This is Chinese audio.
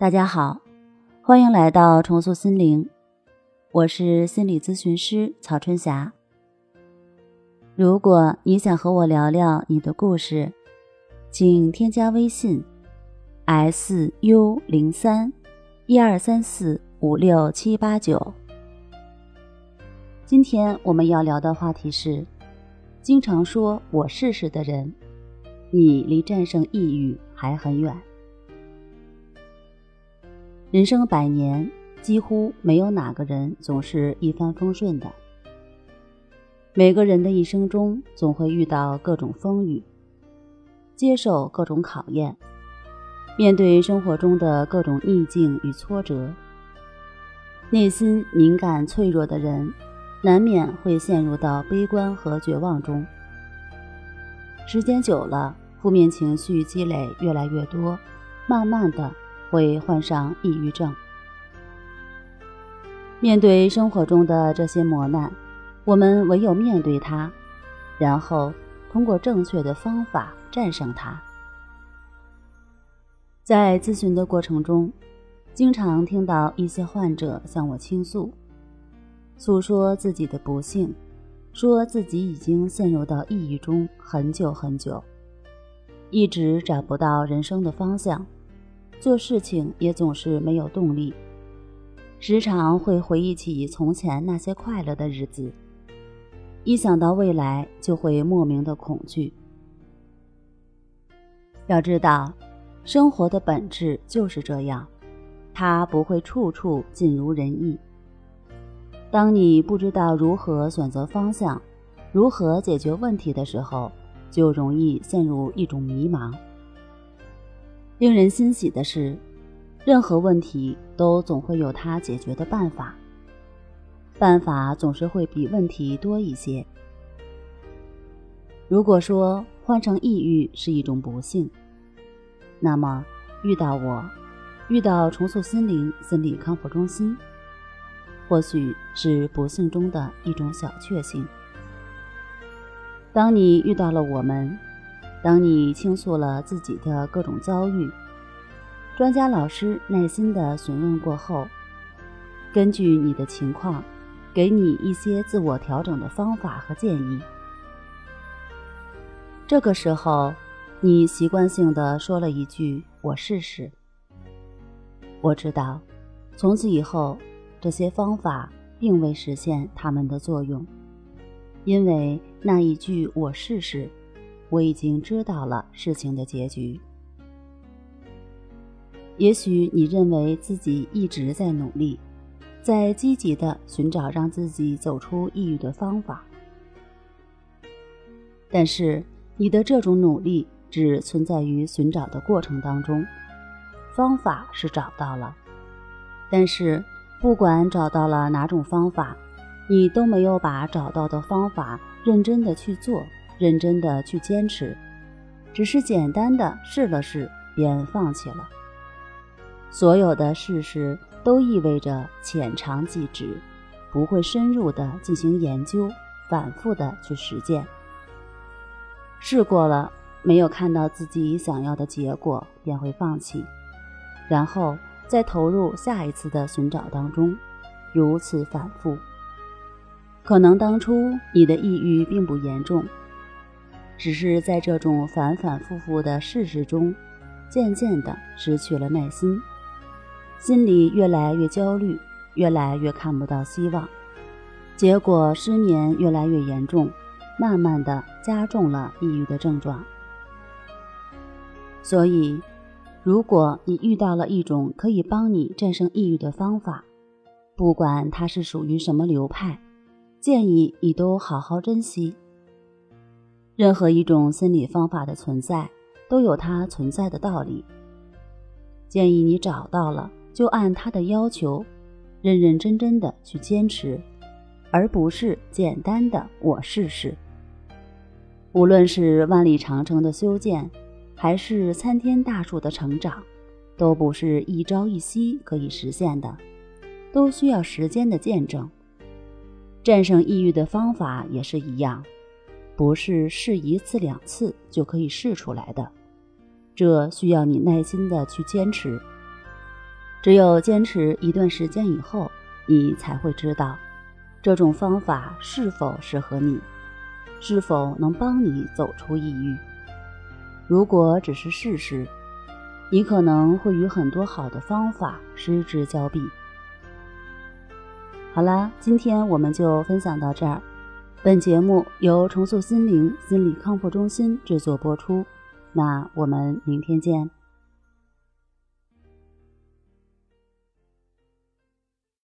大家好，欢迎来到重塑心灵，我是心理咨询师曹春霞。如果你想和我聊聊你的故事，请添加微信 s u 零三一二三四五六七八九。今天我们要聊的话题是：经常说我试试的人，你离战胜抑郁还很远。人生百年，几乎没有哪个人总是一帆风顺的。每个人的一生中，总会遇到各种风雨，接受各种考验，面对生活中的各种逆境与挫折。内心敏感脆弱的人，难免会陷入到悲观和绝望中。时间久了，负面情绪积累越来越多，慢慢的。会患上抑郁症。面对生活中的这些磨难，我们唯有面对它，然后通过正确的方法战胜它。在咨询的过程中，经常听到一些患者向我倾诉，诉说自己的不幸，说自己已经陷入到抑郁中很久很久，一直找不到人生的方向。做事情也总是没有动力，时常会回忆起从前那些快乐的日子，一想到未来就会莫名的恐惧。要知道，生活的本质就是这样，它不会处处尽如人意。当你不知道如何选择方向，如何解决问题的时候，就容易陷入一种迷茫。令人欣喜的是，任何问题都总会有它解决的办法，办法总是会比问题多一些。如果说患成抑郁是一种不幸，那么遇到我，遇到重塑心灵心理康复中心，或许是不幸中的一种小确幸。当你遇到了我们。当你倾诉了自己的各种遭遇，专家老师耐心的询问过后，根据你的情况，给你一些自我调整的方法和建议。这个时候，你习惯性的说了一句：“我试试。”我知道，从此以后，这些方法并未实现他们的作用，因为那一句“我试试”。我已经知道了事情的结局。也许你认为自己一直在努力，在积极的寻找让自己走出抑郁的方法，但是你的这种努力只存在于寻找的过程当中，方法是找到了，但是不管找到了哪种方法，你都没有把找到的方法认真的去做。认真的去坚持，只是简单的试了试便放弃了。所有的事实都意味着浅尝即止，不会深入的进行研究，反复的去实践。试过了，没有看到自己想要的结果，便会放弃，然后再投入下一次的寻找当中，如此反复。可能当初你的抑郁并不严重。只是在这种反反复复的事实中，渐渐的失去了耐心，心里越来越焦虑，越来越看不到希望，结果失眠越来越严重，慢慢的加重了抑郁的症状。所以，如果你遇到了一种可以帮你战胜抑郁的方法，不管它是属于什么流派，建议你都好好珍惜。任何一种心理方法的存在，都有它存在的道理。建议你找到了，就按它的要求，认认真真的去坚持，而不是简单的我试试。无论是万里长城的修建，还是参天大树的成长，都不是一朝一夕可以实现的，都需要时间的见证。战胜抑郁的方法也是一样。不是试一次两次就可以试出来的，这需要你耐心的去坚持。只有坚持一段时间以后，你才会知道这种方法是否适合你，是否能帮你走出抑郁。如果只是试试，你可能会与很多好的方法失之交臂。好啦，今天我们就分享到这儿。本节目由重塑心灵心理康复中心制作播出。那我们明天见。